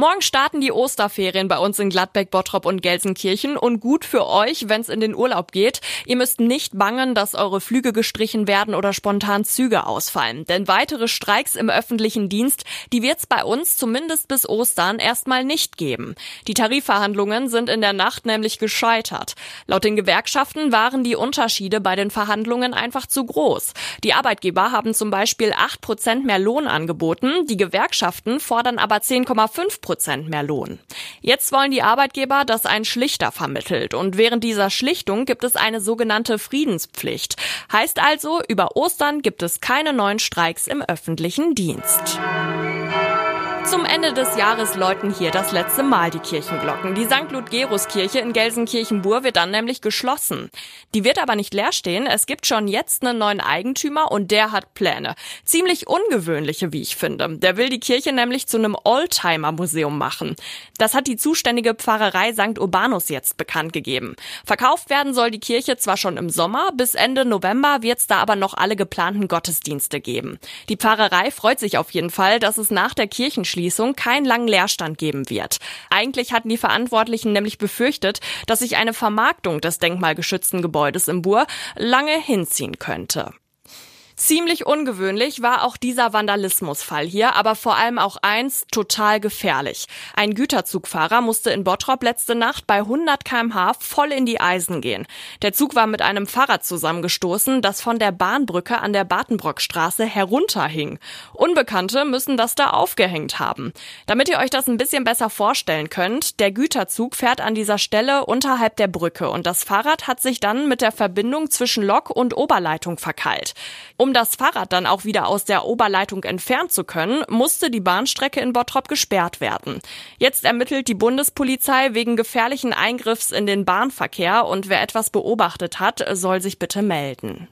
Morgen starten die Osterferien bei uns in Gladbeck, Bottrop und Gelsenkirchen und gut für euch, wenn es in den Urlaub geht. Ihr müsst nicht bangen, dass eure Flüge gestrichen werden oder spontan Züge ausfallen. Denn weitere Streiks im öffentlichen Dienst, die wird's bei uns zumindest bis Ostern erstmal nicht geben. Die Tarifverhandlungen sind in der Nacht nämlich gescheitert. Laut den Gewerkschaften waren die Unterschiede bei den Verhandlungen einfach zu groß. Die Arbeitgeber haben zum Beispiel 8 Prozent mehr Lohn angeboten, die Gewerkschaften fordern aber 10,5 Prozent mehr Lohn. Jetzt wollen die Arbeitgeber, dass ein Schlichter vermittelt. Und während dieser Schlichtung gibt es eine sogenannte Friedenspflicht. Heißt also, über Ostern gibt es keine neuen Streiks im öffentlichen Dienst. Zum Ende des Jahres läuten hier das letzte Mal die Kirchenglocken. Die St. Ludgerus-Kirche in Gelsenkirchen-Bur wird dann nämlich geschlossen. Die wird aber nicht leer stehen. Es gibt schon jetzt einen neuen Eigentümer und der hat Pläne. Ziemlich ungewöhnliche, wie ich finde. Der will die Kirche nämlich zu einem Oldtimer-Museum machen. Das hat die zuständige Pfarrerei St. Urbanus jetzt bekannt gegeben. Verkauft werden soll die Kirche zwar schon im Sommer, bis Ende November wird es da aber noch alle geplanten Gottesdienste geben. Die Pfarrerei freut sich auf jeden Fall, dass es nach der Kirchenschließung Schließung keinen langen Leerstand geben wird. Eigentlich hatten die Verantwortlichen nämlich befürchtet, dass sich eine Vermarktung des denkmalgeschützten Gebäudes im Bur lange hinziehen könnte. Ziemlich ungewöhnlich war auch dieser Vandalismusfall hier, aber vor allem auch eins total gefährlich. Ein Güterzugfahrer musste in Bottrop letzte Nacht bei 100 kmh voll in die Eisen gehen. Der Zug war mit einem Fahrrad zusammengestoßen, das von der Bahnbrücke an der Bartenbrockstraße herunterhing. Unbekannte müssen das da aufgehängt haben. Damit ihr euch das ein bisschen besser vorstellen könnt, der Güterzug fährt an dieser Stelle unterhalb der Brücke und das Fahrrad hat sich dann mit der Verbindung zwischen Lok und Oberleitung verkeilt. Um um das Fahrrad dann auch wieder aus der Oberleitung entfernen zu können, musste die Bahnstrecke in Bottrop gesperrt werden. Jetzt ermittelt die Bundespolizei wegen gefährlichen Eingriffs in den Bahnverkehr und wer etwas beobachtet hat, soll sich bitte melden.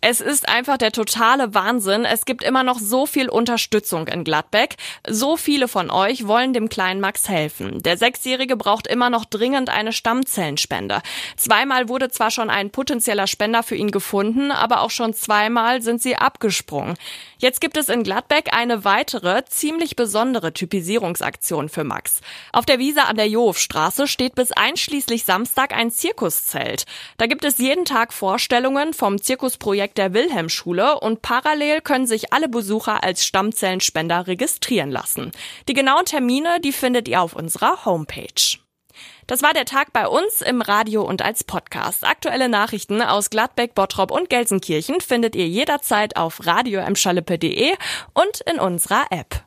Es ist einfach der totale Wahnsinn. Es gibt immer noch so viel Unterstützung in Gladbeck. So viele von euch wollen dem kleinen Max helfen. Der Sechsjährige braucht immer noch dringend eine Stammzellenspende. Zweimal wurde zwar schon ein potenzieller Spender für ihn gefunden, aber auch schon zweimal sind sie abgesprungen. Jetzt gibt es in Gladbeck eine weitere, ziemlich besondere Typisierungsaktion für Max. Auf der Wiese an der Johofstraße steht bis einschließlich Samstag ein Zirkuszelt. Da gibt es jeden Tag Vorstellungen vom Zirkusprojekt Projekt der Wilhelmschule und parallel können sich alle Besucher als Stammzellenspender registrieren lassen. Die genauen Termine, die findet ihr auf unserer Homepage. Das war der Tag bei uns im Radio und als Podcast. Aktuelle Nachrichten aus Gladbeck, Bottrop und Gelsenkirchen findet ihr jederzeit auf radio und in unserer App.